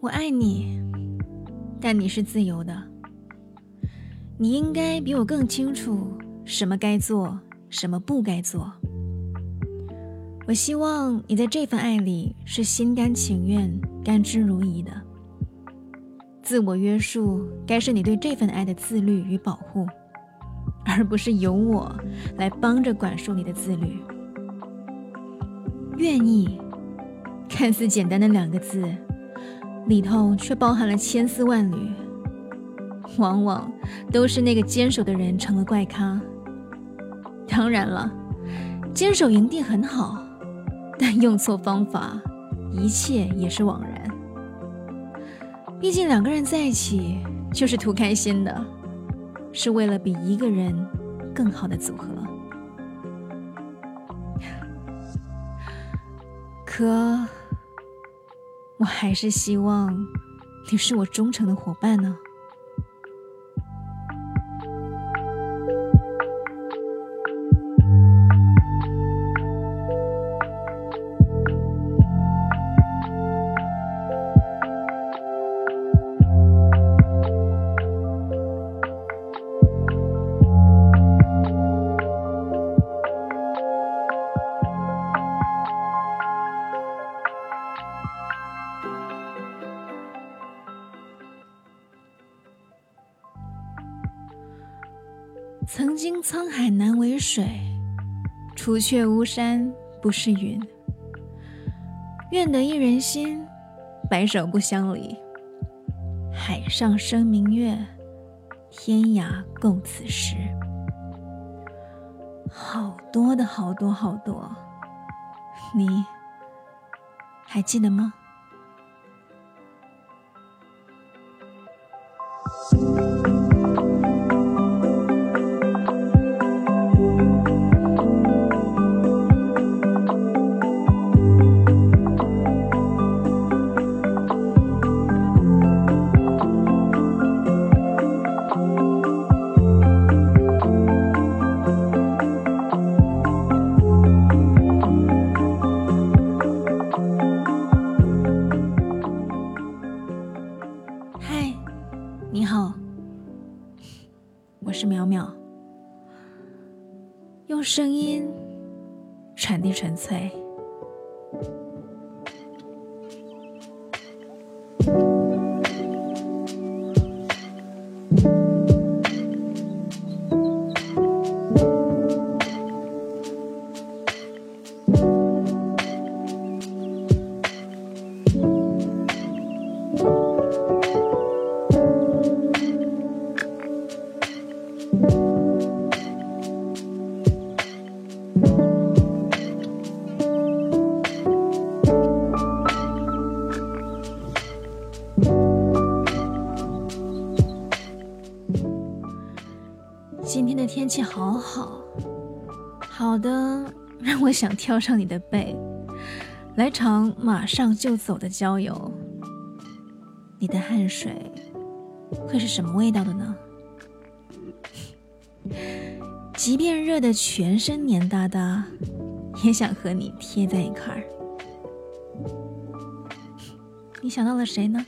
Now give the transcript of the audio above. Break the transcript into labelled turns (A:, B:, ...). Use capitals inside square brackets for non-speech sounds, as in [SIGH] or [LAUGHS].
A: 我爱你，但你是自由的。你应该比我更清楚什么该做，什么不该做。我希望你在这份爱里是心甘情愿、甘之如饴的。自我约束该是你对这份爱的自律与保护，而不是由我来帮着管束你的自律。愿意，看似简单的两个字，里头却包含了千丝万缕。往往都是那个坚守的人成了怪咖。当然了，坚守营地很好。但用错方法，一切也是枉然。毕竟两个人在一起就是图开心的，是为了比一个人更好的组合。可我还是希望你是我忠诚的伙伴呢。曾经沧海难为水，除却巫山不是云。愿得一人心，白首不相离。海上生明月，天涯共此时。好多的好多好多，你还记得吗？妙，用声音传递纯粹。今天的天气好好，好的 [LAUGHS] 让我想跳上你的背，来场马上就走的郊游。你的汗水会是什么味道的呢？[LAUGHS] 即便热得全身黏哒哒，也想和你贴在一块儿。你想到了谁呢？